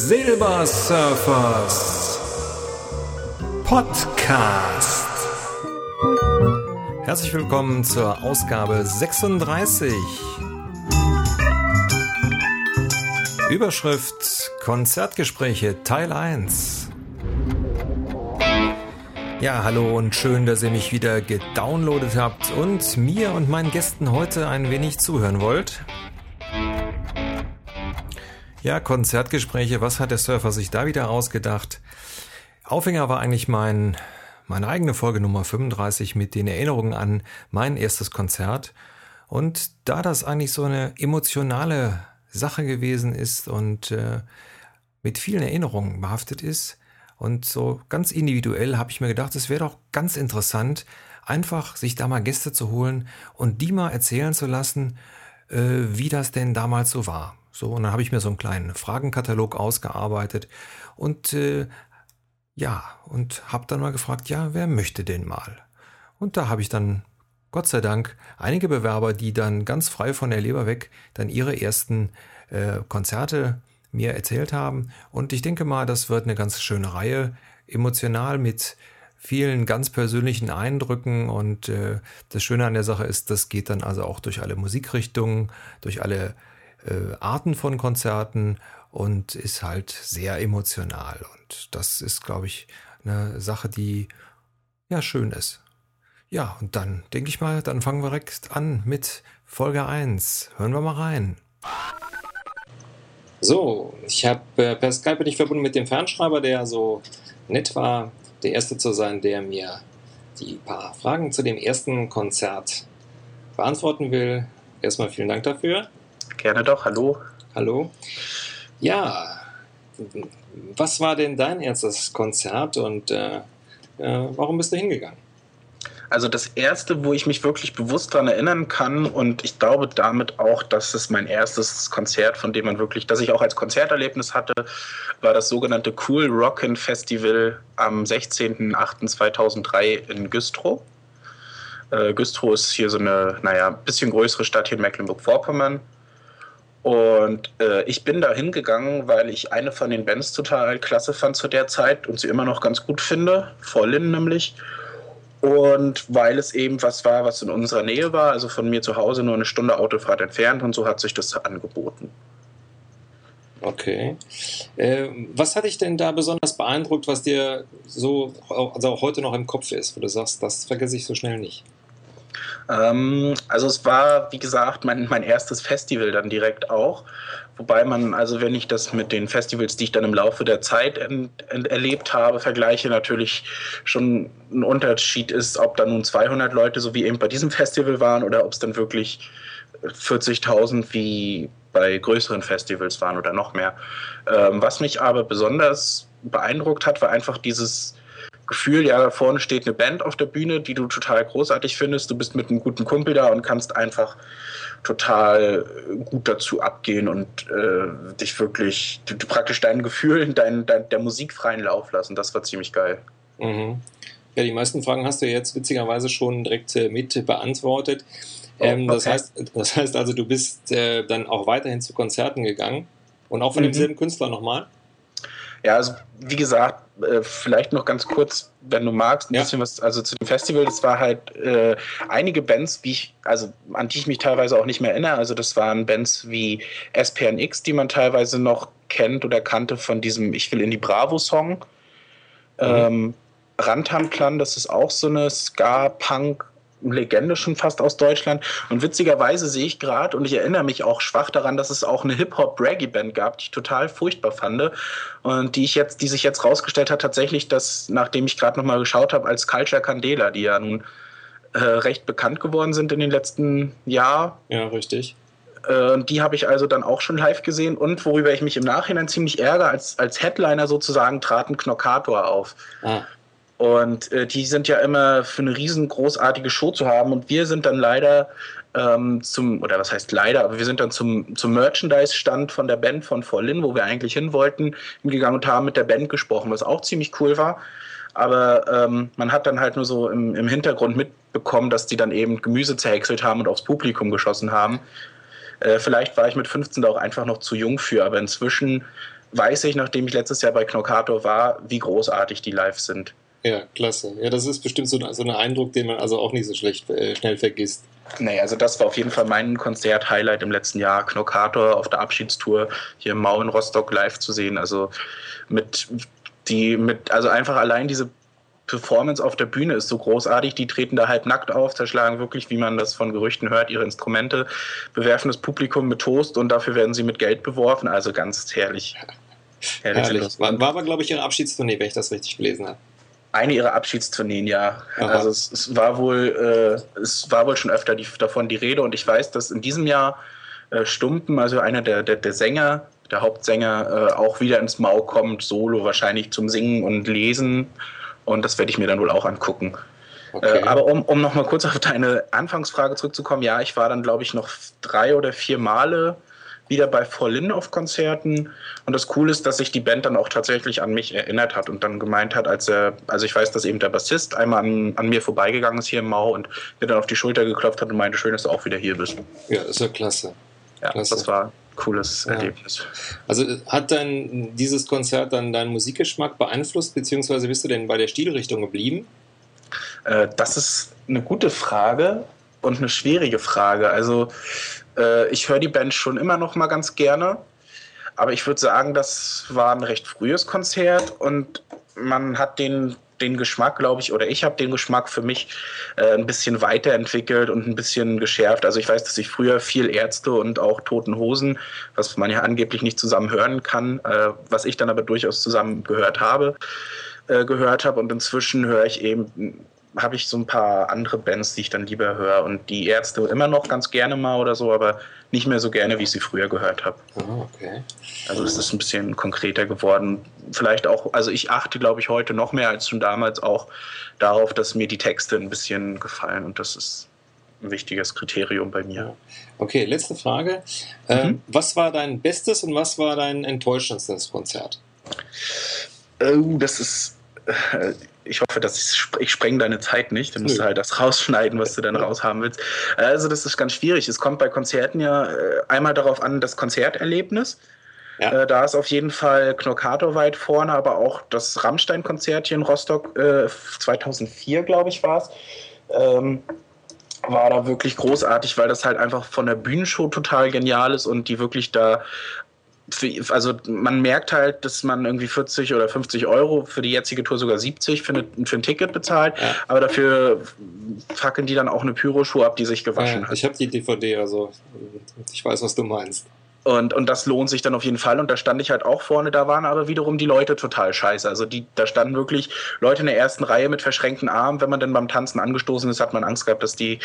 Silbersurfers Podcast. Herzlich willkommen zur Ausgabe 36. Überschrift Konzertgespräche Teil 1. Ja, hallo und schön, dass ihr mich wieder gedownloadet habt und mir und meinen Gästen heute ein wenig zuhören wollt. Ja, Konzertgespräche, was hat der Surfer sich da wieder ausgedacht? Aufhänger war eigentlich mein, meine eigene Folge Nummer 35 mit den Erinnerungen an mein erstes Konzert. Und da das eigentlich so eine emotionale Sache gewesen ist und äh, mit vielen Erinnerungen behaftet ist und so ganz individuell habe ich mir gedacht, es wäre doch ganz interessant, einfach sich da mal Gäste zu holen und die mal erzählen zu lassen, äh, wie das denn damals so war. So, und dann habe ich mir so einen kleinen Fragenkatalog ausgearbeitet und äh, ja, und habe dann mal gefragt, ja, wer möchte denn mal? Und da habe ich dann, Gott sei Dank, einige Bewerber, die dann ganz frei von der Leber weg dann ihre ersten äh, Konzerte mir erzählt haben. Und ich denke mal, das wird eine ganz schöne Reihe, emotional mit vielen ganz persönlichen Eindrücken. Und äh, das Schöne an der Sache ist, das geht dann also auch durch alle Musikrichtungen, durch alle äh, Arten von Konzerten und ist halt sehr emotional. Und das ist, glaube ich, eine Sache, die ja schön ist. Ja, und dann denke ich mal, dann fangen wir direkt an mit Folge 1. Hören wir mal rein. So, ich habe äh, per Skype dich verbunden mit dem Fernschreiber, der so nett war, der Erste zu sein, der mir die paar Fragen zu dem ersten Konzert beantworten will. Erstmal vielen Dank dafür. Gerne doch, hallo. Hallo. Ja, was war denn dein erstes Konzert und äh, äh, warum bist du hingegangen? Also das erste, wo ich mich wirklich bewusst daran erinnern kann und ich glaube damit auch, dass es mein erstes Konzert, von dem man wirklich, das ich auch als Konzerterlebnis hatte, war das sogenannte Cool Rockin' Festival am 16.08.2003 in Güstrow. Äh, Güstrow ist hier so eine, naja, bisschen größere Stadt hier in Mecklenburg-Vorpommern. Und äh, ich bin da hingegangen, weil ich eine von den Bands total klasse fand zu der Zeit und sie immer noch ganz gut finde, Vorlin nämlich. Und weil es eben was war, was in unserer Nähe war, also von mir zu Hause nur eine Stunde Autofahrt entfernt und so hat sich das angeboten. Okay. Äh, was hat dich denn da besonders beeindruckt, was dir so also auch heute noch im Kopf ist, wo du sagst, das vergesse ich so schnell nicht? Ähm, also es war, wie gesagt, mein, mein erstes Festival dann direkt auch. Wobei man, also wenn ich das mit den Festivals, die ich dann im Laufe der Zeit ent, ent, erlebt habe, vergleiche, natürlich schon ein Unterschied ist, ob da nun 200 Leute, so wie eben bei diesem Festival waren, oder ob es dann wirklich 40.000 wie bei größeren Festivals waren oder noch mehr. Ähm, was mich aber besonders beeindruckt hat, war einfach dieses Gefühl, ja, da vorne steht eine Band auf der Bühne, die du total großartig findest. Du bist mit einem guten Kumpel da und kannst einfach total gut dazu abgehen und äh, dich wirklich, du, du, praktisch deinen Gefühlen, dein, dein, der Musik freien Lauf lassen. Das war ziemlich geil. Mhm. Ja, die meisten Fragen hast du jetzt witzigerweise schon direkt äh, mit beantwortet. Oh, ähm, okay. das, heißt, das heißt also, du bist äh, dann auch weiterhin zu Konzerten gegangen und auch von mhm. demselben Künstler nochmal? Ja, also wie gesagt, äh, vielleicht noch ganz kurz, wenn du magst, ein ja. bisschen was, also zu dem Festival, das war halt äh, einige Bands, wie ich, also an die ich mich teilweise auch nicht mehr erinnere. Also das waren Bands wie SPNX, die man teilweise noch kennt oder kannte von diesem Ich will in die Bravo-Song. Mhm. Ähm, Rantam das ist auch so eine Ska-Punk- Legende schon fast aus Deutschland. Und witzigerweise sehe ich gerade, und ich erinnere mich auch schwach daran, dass es auch eine Hip-Hop-Braggy-Band gab, die ich total furchtbar fand. Und die ich jetzt, die sich jetzt rausgestellt hat, tatsächlich, dass, nachdem ich gerade nochmal geschaut habe, als Culture Candela, die ja nun äh, recht bekannt geworden sind in den letzten Jahren. Ja, richtig. Äh, die habe ich also dann auch schon live gesehen. Und worüber ich mich im Nachhinein ziemlich ärgere, als, als Headliner sozusagen traten Knockator auf. Ah. Und äh, die sind ja immer für eine riesengroßartige Show zu haben. Und wir sind dann leider ähm, zum, oder was heißt leider, aber wir sind dann zum, zum Merchandise-Stand von der Band von Vorlin, wo wir eigentlich hin wollten, hingegangen und haben mit der Band gesprochen, was auch ziemlich cool war. Aber ähm, man hat dann halt nur so im, im Hintergrund mitbekommen, dass die dann eben Gemüse zerhäckselt haben und aufs Publikum geschossen haben. Äh, vielleicht war ich mit 15 da auch einfach noch zu jung für, aber inzwischen weiß ich, nachdem ich letztes Jahr bei Knockator war, wie großartig die live sind. Ja, klasse. Ja, das ist bestimmt so, so ein Eindruck, den man also auch nicht so schlecht äh, schnell vergisst. Nee, also das war auf jeden Fall mein Konzert-Highlight im letzten Jahr. Knockator auf der Abschiedstour hier im Mau in Rostock live zu sehen. Also mit die, mit, also einfach allein diese Performance auf der Bühne ist so großartig. Die treten da halb nackt auf, zerschlagen wirklich, wie man das von Gerüchten hört, ihre Instrumente, bewerfen das Publikum mit Toast und dafür werden sie mit Geld beworfen. Also ganz herrlich. Herrlich. herrlich. War, war aber, glaube ich, ihre Abschiedstournee, wenn ich das richtig gelesen habe eine ihrer Abschiedstourneen, ja. Aha. Also es, es, war wohl, äh, es war wohl schon öfter die, davon die Rede und ich weiß, dass in diesem Jahr äh, Stumpen, also einer der, der, der Sänger, der Hauptsänger, äh, auch wieder ins Mau kommt, solo wahrscheinlich zum Singen und Lesen und das werde ich mir dann wohl auch angucken. Okay. Äh, aber um, um nochmal kurz auf deine Anfangsfrage zurückzukommen, ja, ich war dann, glaube ich, noch drei oder vier Male wieder bei Vorlin auf Konzerten. Und das Coole ist, dass sich die Band dann auch tatsächlich an mich erinnert hat und dann gemeint hat, als er, also ich weiß, dass eben der Bassist einmal an, an mir vorbeigegangen ist hier im Mau und mir dann auf die Schulter geklopft hat und meinte, schön, dass du auch wieder hier bist. Ja, ist ja klasse. Ja, klasse. das war ein cooles ja. Erlebnis. Also hat dann dieses Konzert dann deinen Musikgeschmack beeinflusst, beziehungsweise bist du denn bei der Stilrichtung geblieben? Äh, das ist eine gute Frage und eine schwierige Frage. Also äh, ich höre die Band schon immer noch mal ganz gerne, aber ich würde sagen, das war ein recht frühes Konzert und man hat den den Geschmack, glaube ich, oder ich habe den Geschmack für mich äh, ein bisschen weiterentwickelt und ein bisschen geschärft. Also ich weiß, dass ich früher viel Ärzte und auch Toten Hosen, was man ja angeblich nicht zusammen hören kann, äh, was ich dann aber durchaus zusammen gehört habe, äh, gehört habe. Und inzwischen höre ich eben habe ich so ein paar andere Bands, die ich dann lieber höre. Und die Ärzte immer noch ganz gerne mal oder so, aber nicht mehr so gerne, wie ich sie früher gehört habe. Oh, okay. Also es ist ein bisschen konkreter geworden. Vielleicht auch, also ich achte, glaube ich, heute noch mehr als schon damals auch darauf, dass mir die Texte ein bisschen gefallen. Und das ist ein wichtiges Kriterium bei mir. Okay, letzte Frage. Mhm. Ähm, was war dein bestes und was war dein enttäuschendstes Konzert? Oh, das ist. Ich hoffe, dass ich, ich spreng deine Zeit nicht. Dann musst du halt das rausschneiden, was du dann raushaben willst. Also das ist ganz schwierig. Es kommt bei Konzerten ja äh, einmal darauf an, das Konzerterlebnis. Ja. Äh, da ist auf jeden Fall Knockator weit vorne, aber auch das Rammstein-Konzert hier in Rostock, äh, 2004, glaube ich, war es, ähm, war da wirklich großartig, weil das halt einfach von der Bühnenshow total genial ist und die wirklich da also man merkt halt, dass man irgendwie 40 oder 50 Euro für die jetzige Tour sogar 70 für, eine, für ein Ticket bezahlt, ja. aber dafür fackeln die dann auch eine Pyroschuhe ab, die sich gewaschen ja, hat. Ich habe die DVD, also ich weiß, was du meinst. Und, und das lohnt sich dann auf jeden Fall. Und da stand ich halt auch vorne, da waren aber wiederum die Leute total scheiße. Also die, da standen wirklich Leute in der ersten Reihe mit verschränkten Armen. Wenn man dann beim Tanzen angestoßen ist, hat man Angst gehabt, dass die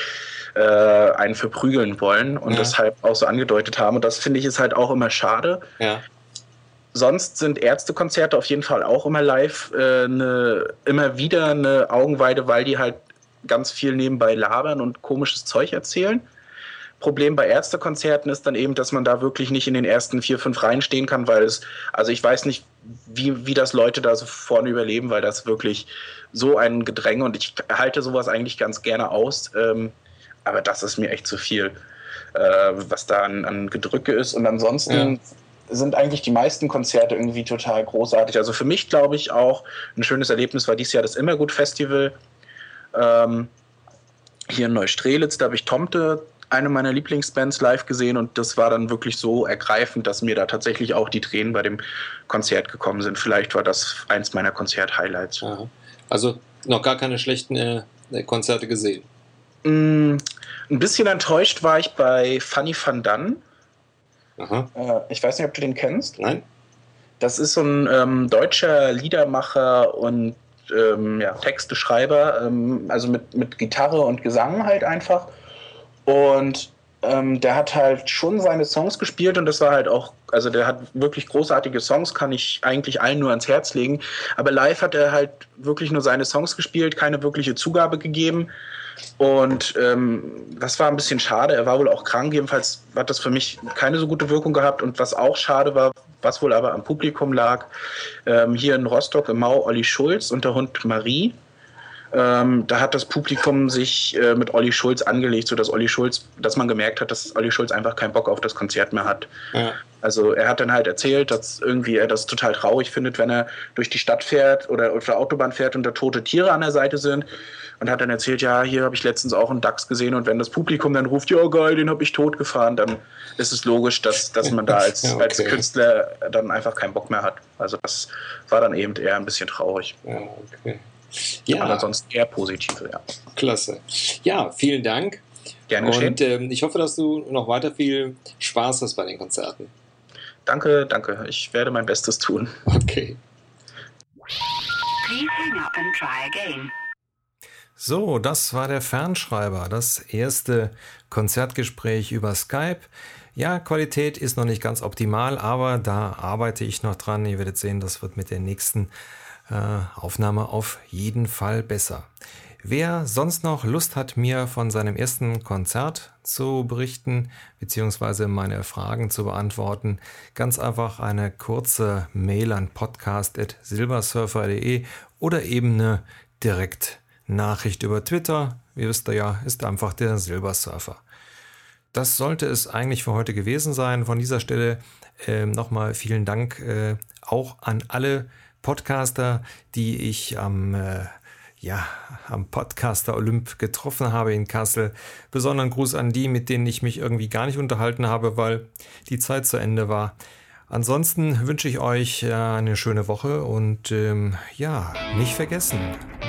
äh, einen verprügeln wollen und ja. deshalb auch so angedeutet haben. Und das finde ich ist halt auch immer schade. Ja. Sonst sind Ärztekonzerte auf jeden Fall auch immer live, äh, ne, immer wieder eine Augenweide, weil die halt ganz viel nebenbei labern und komisches Zeug erzählen. Problem bei Ärztekonzerten ist dann eben, dass man da wirklich nicht in den ersten vier, fünf Reihen stehen kann, weil es, also ich weiß nicht, wie, wie das Leute da so vorne überleben, weil das wirklich so ein Gedränge und ich halte sowas eigentlich ganz gerne aus, ähm, aber das ist mir echt zu viel, äh, was da an, an, Gedrücke ist und ansonsten ja. sind eigentlich die meisten Konzerte irgendwie total großartig. Also für mich glaube ich auch ein schönes Erlebnis war dieses Jahr das Immergut Festival. Ähm, hier in Neustrelitz, da habe ich Tomte eine meiner Lieblingsbands live gesehen und das war dann wirklich so ergreifend, dass mir da tatsächlich auch die Tränen bei dem Konzert gekommen sind. Vielleicht war das eins meiner Konzert-Highlights. Also noch gar keine schlechten äh, Konzerte gesehen? Mm, ein bisschen enttäuscht war ich bei Funny Van Dunn. Äh, ich weiß nicht, ob du den kennst. Nein. Das ist so ein ähm, deutscher Liedermacher und ähm, ja, Texteschreiber, ähm, also mit, mit Gitarre und Gesang halt einfach. Und ähm, der hat halt schon seine Songs gespielt und das war halt auch, also der hat wirklich großartige Songs, kann ich eigentlich allen nur ans Herz legen. Aber live hat er halt wirklich nur seine Songs gespielt, keine wirkliche Zugabe gegeben. Und ähm, das war ein bisschen schade. Er war wohl auch krank. Jedenfalls hat das für mich keine so gute Wirkung gehabt. Und was auch schade war, was wohl aber am Publikum lag, ähm, hier in Rostock im Mau Olli Schulz und der Hund Marie Ähm, da hat das Publikum sich äh, mit Olli Schulz angelegt, sodass Olli Schulz, dass man gemerkt hat, dass Olli Schulz einfach keinen Bock auf das Konzert mehr hat. Ja. Also er hat dann halt erzählt, dass irgendwie er das total traurig findet, wenn er durch die Stadt fährt oder auf der Autobahn fährt und da tote Tiere an der Seite sind. Und hat dann erzählt, ja, hier habe ich letztens auch einen Dachs gesehen und wenn das Publikum dann ruft, ja geil, den habe ich tot gefahren, dann ist es logisch, dass, dass man da als, ja, okay. als Künstler dann einfach keinen Bock mehr hat. Also das war dann eben eher ein bisschen traurig. Ja, okay. Ja. Aber ansonsten eher positive, ja. Klasse. Ja, vielen Dank. Gerne geschehen. Und ähm, ich hoffe, dass du noch weiter viel Spaß hast bei den Konzerten. Danke, danke. Ich werde mein Bestes tun. Okay. So, das war der Fernschreiber, das erste Konzertgespräch über Skype. Ja, Qualität ist noch nicht ganz optimal, aber da arbeite ich noch dran. Ihr werdet sehen, das wird mit der nächsten Aufnahme auf jeden Fall besser. Wer sonst noch Lust hat, mir von seinem ersten Konzert zu berichten, beziehungsweise meine Fragen zu beantworten, ganz einfach eine kurze Mail an podcast.silbersurfer.de oder eben eine Direktnachricht über Twitter. Wie wisst ihr ja, ist einfach der Silbersurfer. Das sollte es eigentlich für heute gewesen sein. Von dieser Stelle äh, nochmal vielen Dank äh, auch an alle Podcaster, die ich am äh, ja, am Podcaster Olymp getroffen habe in Kassel. Besonderen Gruß an die, mit denen ich mich irgendwie gar nicht unterhalten habe, weil die Zeit zu Ende war. Ansonsten wünsche ich euch äh, eine schöne Woche und ähm, ja, nicht vergessen,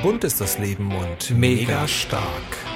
bunt ist das Leben und mega stark.